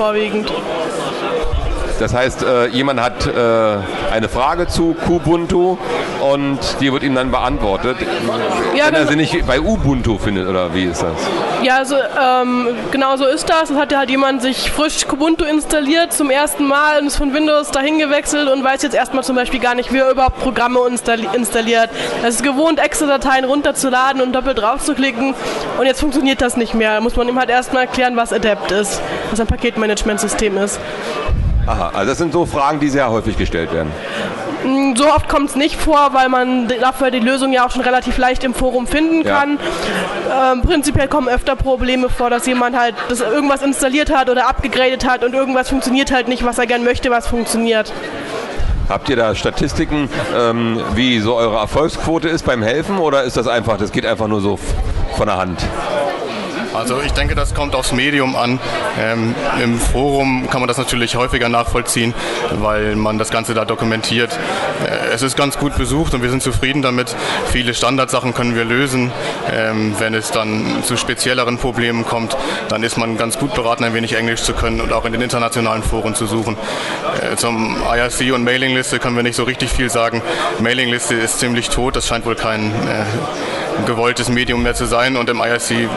vorwiegend. Das heißt, äh, jemand hat äh, eine Frage zu Kubuntu und die wird ihm dann beantwortet, Ja, wenn er sie nicht bei Ubuntu findet, oder wie ist das? Ja, also ähm, genau so ist das. Es hat ja halt jemand sich frisch Kubuntu installiert zum ersten Mal und ist von Windows dahin gewechselt und weiß jetzt erstmal zum Beispiel gar nicht, wie er überhaupt Programme installi installiert. Es ist gewohnt, Excel-Dateien runterzuladen und doppelt drauf zu klicken und jetzt funktioniert das nicht mehr. Da muss man ihm halt erstmal erklären, was Adept ist, was ein Paketmanagementsystem ist. Aha, also das sind so Fragen, die sehr häufig gestellt werden. So oft kommt es nicht vor, weil man dafür die Lösung ja auch schon relativ leicht im Forum finden Ja. kann. Ähm, prinzipiell kommen öfter Probleme vor, dass jemand halt das irgendwas installiert hat oder abgegradet hat und irgendwas funktioniert halt nicht, was er gern möchte, was funktioniert. Habt ihr da Statistiken, ähm, wie so eure Erfolgsquote ist beim Helfen oder ist das einfach, das geht einfach nur so von der Hand? Also ich denke, das kommt aufs Medium an. Ähm, Im Forum kann man das natürlich häufiger nachvollziehen, weil man das Ganze da dokumentiert. Äh, es ist ganz gut besucht und wir sind zufrieden damit. Viele Standardsachen können wir lösen. Ähm, wenn es dann zu spezielleren Problemen kommt, dann ist man ganz gut beraten, ein wenig Englisch zu können und auch in den internationalen Foren zu suchen. Äh, zum IRC und Mailingliste können wir nicht so richtig viel sagen. Mailingliste ist ziemlich tot, das scheint wohl kein äh, gewolltes Medium mehr zu sein und im IRC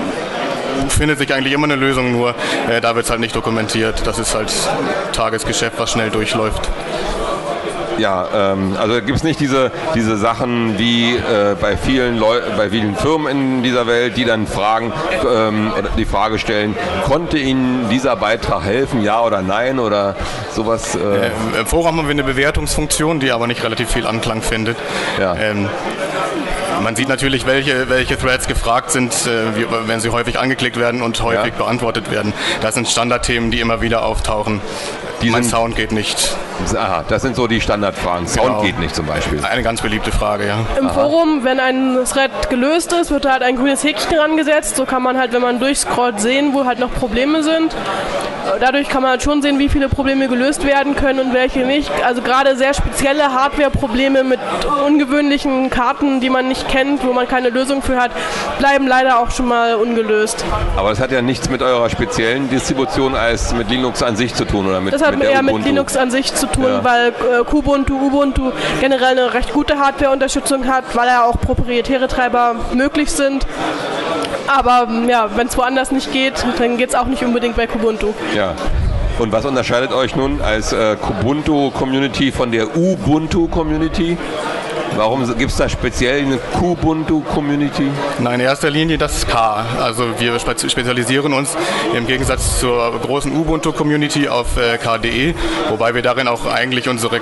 findet sich eigentlich immer eine Lösung, nur äh, da wird es halt nicht dokumentiert. Das ist halt Tagesgeschäft, was schnell durchläuft. Ja, ähm, also gibt es nicht diese, diese Sachen wie äh, bei, vielen Leu bei vielen Firmen in dieser Welt, die dann fragen, ähm, oder die Frage stellen, konnte Ihnen dieser Beitrag helfen, ja oder nein oder sowas? Äh, Ähm, Im Forum haben wir eine Bewertungsfunktion, die aber nicht relativ viel Anklang findet. Ja. Ähm, man sieht natürlich, welche, welche Threads gefragt sind, äh, wenn sie häufig angeklickt werden und häufig Ja. beantwortet werden. Das sind Standardthemen, die immer wieder auftauchen. Die mein Sound geht nicht. aha, das sind so die Standardfragen. Sound Genau. geht nicht zum Beispiel. Eine ganz beliebte Frage, ja. Im Forum, wenn ein Thread gelöst ist, wird da halt ein grünes Häkchen rangesetzt. So kann man halt, wenn man durchscrollt, sehen, wo halt noch Probleme sind. Dadurch kann man halt schon sehen, wie viele Probleme gelöst werden können und welche nicht. Also gerade sehr spezielle Hardware-Probleme mit ungewöhnlichen Karten, die man nicht kennt, wo man keine Lösung für hat, bleiben leider auch schon mal ungelöst. Aber das hat ja nichts mit eurer speziellen Distribution als mit Linux an sich zu tun oder mit, Das hat der eher mit. Linux an sich zu tun, Ja. weil äh, Kubuntu, Ubuntu generell eine recht gute Hardware-Unterstützung hat, weil ja auch proprietäre Treiber möglich sind. Aber ähm, ja, wenn es woanders nicht geht, dann geht es auch nicht unbedingt bei Kubuntu. Ja. Und was unterscheidet euch nun als äh, Kubuntu-Community von der Ubuntu-Community? Warum gibt es da speziell eine Kubuntu-Community? Nein, in erster Linie das K. Also wir spez- spezialisieren uns im Gegensatz zur großen Ubuntu-Community auf äh, KDE, wobei wir darin auch eigentlich unsere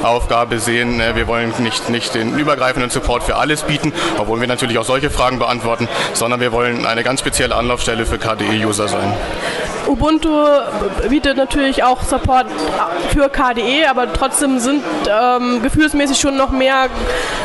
Kernaufgabe sehen. Äh, wir wollen nicht, nicht den übergreifenden Support für alles bieten, obwohl wir natürlich auch solche Fragen beantworten, sondern wir wollen eine ganz spezielle Anlaufstelle für KDE-User sein. Ubuntu bietet natürlich auch Support für KDE, aber trotzdem sind ähm, gefühlsmäßig schon noch mehr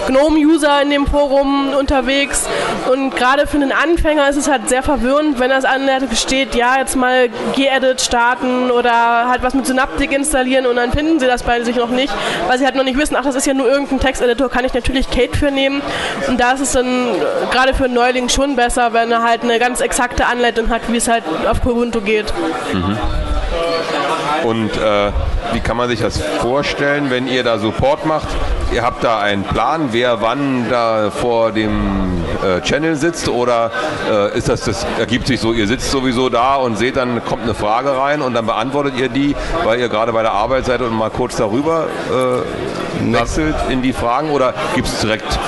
GNOME-User in dem Forum unterwegs. Und gerade für einen Anfänger ist es halt sehr verwirrend, wenn das Anleitung steht, ja, jetzt mal gedit starten oder halt was mit Synaptic installieren und dann finden sie das bei sich noch nicht, weil sie halt noch nicht wissen, ach, das ist ja nur irgendein Texteditor, kann ich natürlich Kate für nehmen. Und da ist es dann gerade für einen Neuling schon besser, wenn er halt eine ganz exakte Anleitung hat, wie es halt auf Ubuntu geht. Und äh, wie kann man sich das vorstellen, wenn ihr da Support macht? Ihr habt da einen Plan, wer wann da vor dem äh, Channel sitzt oder äh, ist das, das ergibt sich so, ihr sitzt sowieso da und seht dann, kommt eine Frage rein und dann beantwortet ihr die, weil ihr gerade bei der Arbeit seid und mal kurz darüber äh, wechselt in die Fragen oder gibt es direkt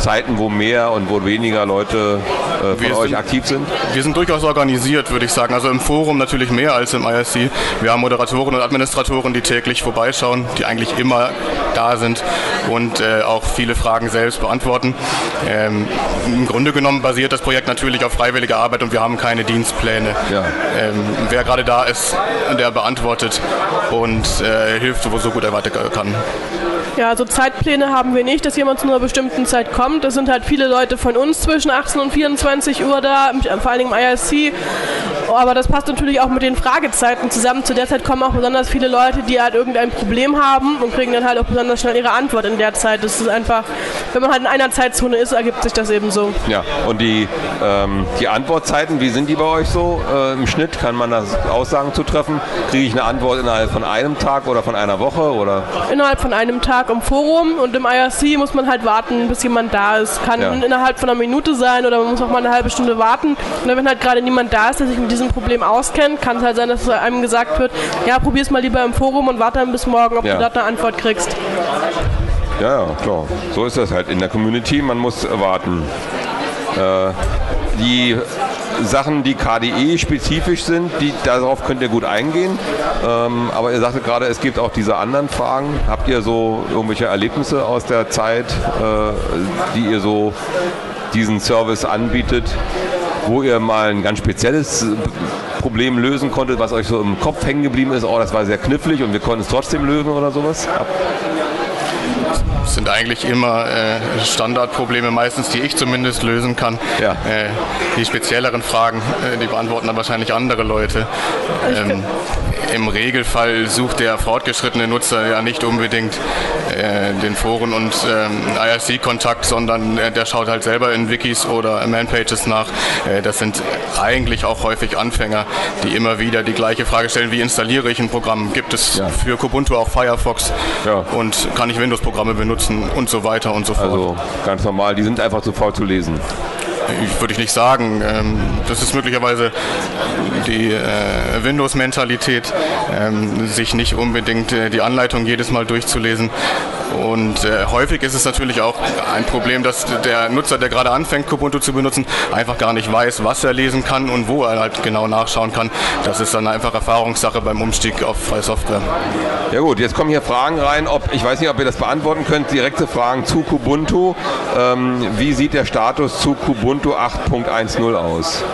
Zeiten, wo mehr und wo weniger Leute äh, von Wir euch sind- aktiv sind? Wir sind durchaus organisiert, würde ich sagen. Also im Forum natürlich mehr als im IRC. Wir haben Moderatoren und Administratoren, die täglich vorbeischauen, die eigentlich immer da sind und äh, auch viele Fragen selbst beantworten. Ähm, Im Grunde genommen basiert das Projekt natürlich auf freiwilliger Arbeit und wir haben keine Dienstpläne. Ja. Ähm, wer gerade da ist, der beantwortet und äh, hilft, wo so gut er weiter kann. Ja, so Zeitpläne haben wir nicht, dass jemand zu einer bestimmten Zeit kommt. Es sind halt viele Leute von uns zwischen 18 und 24 Uhr da, vor allen Dingen im IRC. Aber das passt natürlich auch mit den Fragezeiten zusammen. Zu der Zeit kommen auch besonders viele Leute, die halt irgendein Problem haben und kriegen dann halt auch besonders schnell ihre Antwort in der Zeit. Das ist einfach, wenn man halt in einer Zeitzone ist, ergibt sich das eben so. Ja, und die, ähm, die Antwortzeiten, wie sind die bei euch so äh, im Schnitt? Kann man da Aussagen zu treffen? Kriege ich eine Antwort innerhalb von einem Tag oder von einer Woche? Oder? Innerhalb von einem Tag im Forum und im IRC muss man halt warten, bis jemand da ist. Kann ja. innerhalb von einer Minute sein oder man muss auch mal eine halbe Stunde warten. Und wenn halt gerade niemand da ist, der sich mit diesem Problem auskennt, kann es halt sein, dass einem gesagt wird, ja, probier es mal lieber im Forum und warte dann bis morgen, ob ja. du dort eine Antwort kriegst. Ja, ja, klar. So ist das halt in der Community. Man muss warten. Äh, die Sachen, die KDE-spezifisch sind, die, darauf könnt ihr gut eingehen. Ähm, aber ihr sagtet gerade, es gibt auch diese anderen Fragen. Habt ihr so irgendwelche Erlebnisse aus der Zeit, äh, die ihr so diesen Service anbietet, wo ihr mal ein ganz spezielles Problem lösen konntet, was euch so im Kopf hängen geblieben ist? Oh, das war sehr knifflig und wir konnten es trotzdem lösen oder sowas? Sind eigentlich immer äh, Standardprobleme, meistens die ich zumindest lösen kann. Ja. Äh, die spezielleren Fragen, äh, die beantworten dann wahrscheinlich andere Leute. Ähm, Im Regelfall sucht der fortgeschrittene Nutzer ja nicht unbedingt äh, den Foren- und ähm, IRC-Kontakt, sondern äh, der schaut halt selber in Wikis oder Manpages nach. Äh, das sind eigentlich auch häufig Anfänger, die immer wieder die gleiche Frage stellen, wie installiere ich ein Programm? Gibt es ja. für Kubuntu auch Firefox? Ja. Und kann ich Windows-Programme benutzen und so weiter und so fort? Also ganz normal, die sind einfach zu faul zu lesen ich würde ich nicht sagen. Ähm, das ist möglicherweise die äh, Windows-Mentalität, ähm, sich nicht unbedingt äh, die Anleitung jedes Mal durchzulesen. Und äh, häufig ist es natürlich auch ein Problem, dass der Nutzer, der gerade anfängt, Kubuntu zu benutzen, einfach gar nicht weiß, was er lesen kann und wo er halt genau nachschauen kann. Das ist dann einfach Erfahrungssache beim Umstieg auf freie Software. Ja gut, jetzt kommen hier Fragen rein, ob ich weiß nicht, ob ihr das beantworten könnt, direkte Fragen zu Kubuntu. Ähm, wie sieht der Status zu Kubuntu 8.10 aus?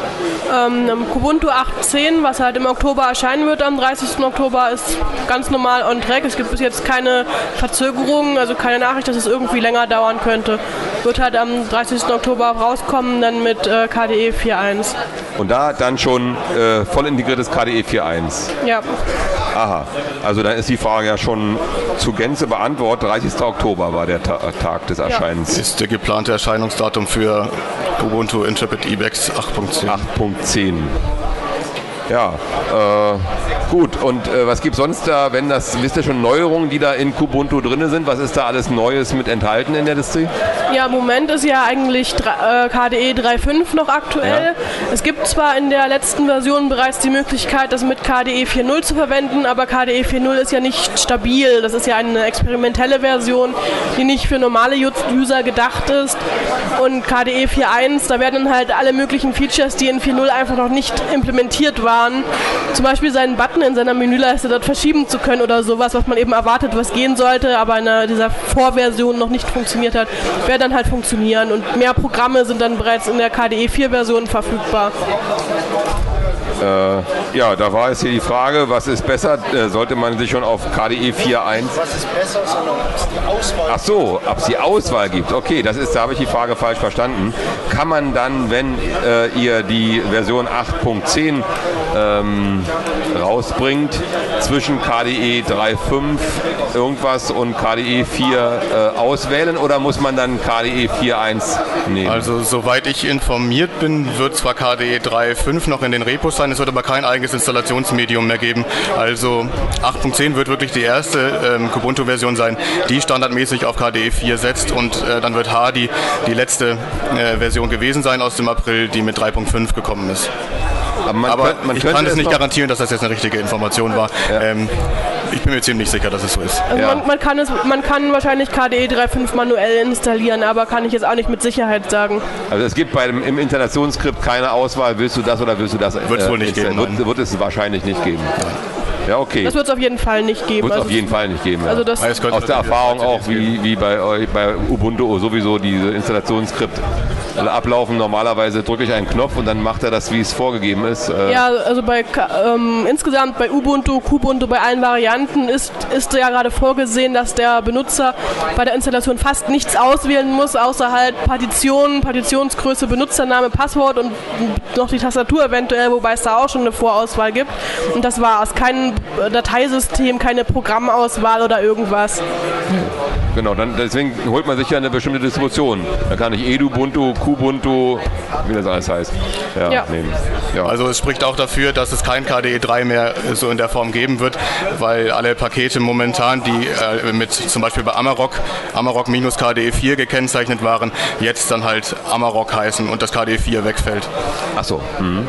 Ähm, Kubuntu 8.10, was halt im Oktober erscheinen wird, am 30. Oktober, ist ganz normal on track. Es gibt bis jetzt keine Verzögerungen, also keine Nachricht, dass es irgendwie länger dauern könnte. Wird halt am 30. Oktober rauskommen, dann mit äh, KDE 4.1. Und da dann schon äh, voll integriertes KDE 4.1? Ja. Aha, also dann ist die Frage ja schon zu Gänze beantwortet. 30. Oktober war der Ta Tag des Erscheinens. Ja. Ist der geplante Erscheinungsdatum für Ubuntu Intrepid EBEX 8.10. 8.10. Ja, äh, gut. Und äh, was gibt es sonst da, wenn das, wisst ihr schon Neuerungen, die da in Kubuntu drin sind? Was ist da alles Neues mit enthalten in der Distri? Ja, im Moment ist ja eigentlich äh, KDE 3.5 noch aktuell. Ja. Es gibt zwar in der letzten Version bereits die Möglichkeit, das mit KDE 4.0 zu verwenden, aber KDE 4.0 ist ja nicht stabil. Das ist ja eine experimentelle Version, die nicht für normale User gedacht ist. Und KDE 4.1, da werden dann halt alle möglichen Features, die in 4.0 einfach noch nicht implementiert waren, waren. Zum Beispiel seinen Button in seiner Menüleiste dort verschieben zu können oder sowas, was man eben erwartet, was gehen sollte, aber in dieser Vorversion noch nicht funktioniert hat, wird dann halt funktionieren. Und mehr Programme sind dann bereits in der KDE 4-Version verfügbar. Äh, ja, da war jetzt hier die Frage, was ist besser? Äh, sollte man sich schon auf KDE 4.1... Was ist besser, sondern ob es die Auswahl Ach so, ob es die Auswahl gibt. Okay, das ist, da habe ich die Frage falsch verstanden. Kann man dann, wenn äh, ihr die Version 8.10 ähm, rausbringt, zwischen KDE 3.5 irgendwas und KDE 4 äh, auswählen oder muss man dann KDE 4.1 nehmen? Also soweit ich informiert bin, wird zwar KDE 3.5 noch in den Repos sein, es wird aber kein eigenes Installationsmedium mehr geben. Also 8.10 wird wirklich die erste ähm, Kubuntu-Version sein, die standardmäßig auf KDE 4 setzt und äh, dann wird Hardy die letzte äh, Version gewesen sein aus dem April, die mit 3.5 gekommen ist. Aber, man Aber könnt, man ich kann es nicht garantieren, dass das jetzt eine richtige Information war. Ja. Ähm, ich bin mir ziemlich sicher, dass es so ist. Also ja. man, man, kann es, man kann wahrscheinlich KDE 3.5 manuell installieren, aber kann ich jetzt auch nicht mit Sicherheit sagen. Also es gibt bei dem, im Installationsskript keine Auswahl, willst du das oder willst du das? Wird es wohl nicht geben. Wird, wird, es wahrscheinlich nicht geben. Nein. Ja, okay. Das wird es auf jeden Fall nicht geben. Wird es Also auf jeden Fall nicht geben. Ja. Also das, Es Aus der Erfahrung auch, wie, wie bei, euch- bei Ubuntu sowieso diese Installationsskript ablaufen. Normalerweise drücke ich einen Knopf und dann macht er das, wie es vorgegeben ist. Äh, Ja, also bei ähm, insgesamt bei Ubuntu, Kubuntu, bei allen Varianten ist, ist ja gerade vorgesehen, dass der Benutzer bei der Installation fast nichts auswählen muss, außer halt Partition, Partitionsgröße, Benutzername, Passwort und noch die Tastatur eventuell, wobei es da auch schon eine Vorauswahl gibt. Und das war's. Kein äh, Dateisystem, keine Programmauswahl oder irgendwas. Genau, dann, deswegen holt man sich ja eine bestimmte Distribution. Da kann ich Edubuntu, Kubuntu, wie das alles heißt, ja, Ja. nehmen. Ja. Also es spricht auch dafür, dass es kein KDE 3 mehr so in der Form geben wird, weil alle Pakete momentan, die äh, mit zum Beispiel bei Amarok, Amarok minus KDE 4 gekennzeichnet waren, jetzt dann halt Amarok heißen und das KDE 4 wegfällt. Ach so. Mhm.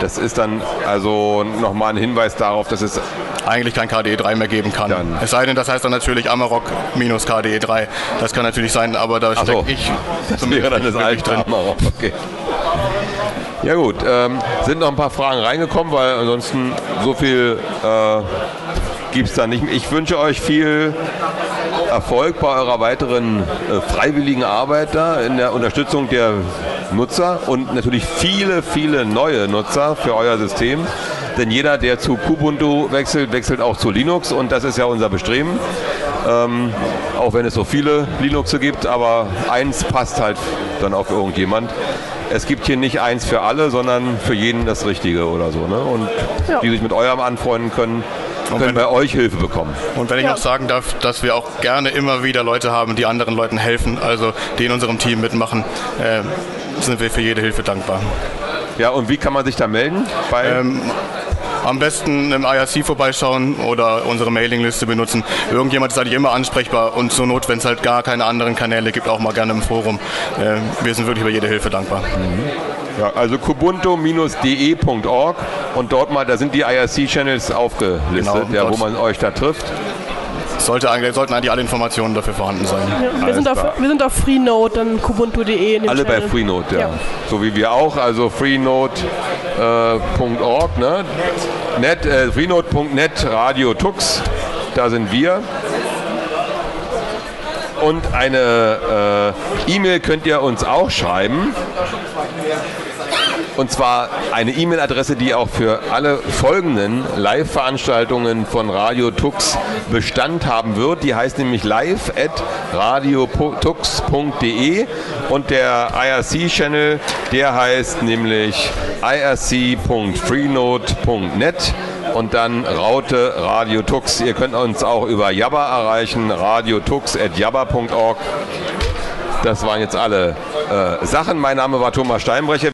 Das ist dann also nochmal ein Hinweis darauf, dass es Eigentlich kein KDE 3 mehr geben kann. Dann- Es sei denn, das heißt dann natürlich Amarok minus KDE 3. Das kann natürlich sein, aber da Ach so. stecke ich Das wäre dann das alte drin. Amarok. Okay. Ja gut, ähm, sind noch ein paar Fragen reingekommen, weil ansonsten so viel äh, gibt es da nicht. Ich wünsche euch viel Erfolg bei eurer weiteren äh, freiwilligen Arbeit da in der Unterstützung der Nutzer und natürlich viele, viele neue Nutzer für euer System. Denn jeder, der zu Kubuntu wechselt, wechselt auch zu Linux und das ist ja unser Bestreben. Ähm, auch wenn es so viele Linuxe gibt, aber eins passt halt dann auf irgendjemand. Es gibt hier nicht eins für alle, sondern für jeden das Richtige oder so. Ne? Und Ja. die sich mit eurem anfreunden können, können wenn- bei euch Hilfe bekommen. Und wenn ich Ja. noch sagen darf, dass wir auch gerne immer wieder Leute haben, die anderen Leuten helfen, also die in unserem Team mitmachen, äh, sind wir für jede Hilfe dankbar. Ja, und wie kann man sich da melden? Bei, Ähm, am besten im IRC vorbeischauen oder unsere Mailingliste benutzen. Irgendjemand ist eigentlich immer ansprechbar und zur Not, wenn es halt gar keine anderen Kanäle gibt, auch mal gerne im Forum. Äh, wir sind wirklich über jede Hilfe dankbar. ja, also kubuntu-de.org und dort mal, da sind die IRC-Channels aufgelistet, Genau, ja, wo man euch da trifft. Sollte eigentlich, sollten eigentlich alle Informationen dafür vorhanden sein. Ja, wir, sind auf, wir sind auf Freenode, dann kubuntu.de. in dem Alle bei Channel. Freenode, ja. Ja. So wie wir auch, also freenode.org, ne? Net, äh, freenode.net Radio Tux, da sind wir. Und eine äh, E-Mail könnt ihr uns auch schreiben. Und zwar eine E-Mail-Adresse, die auch für alle folgenden Live-Veranstaltungen von Radio Tux Bestand haben wird. Die heißt nämlich live at radiotux.de und der IRC-Channel, der heißt nämlich irc.freenode.net und dann Raute Radio Tux. Ihr könnt uns auch über Jabba erreichen, radiotux.jabba.org. Das waren jetzt alle äh, Sachen. Mein Name war Thomas Steinbrecher.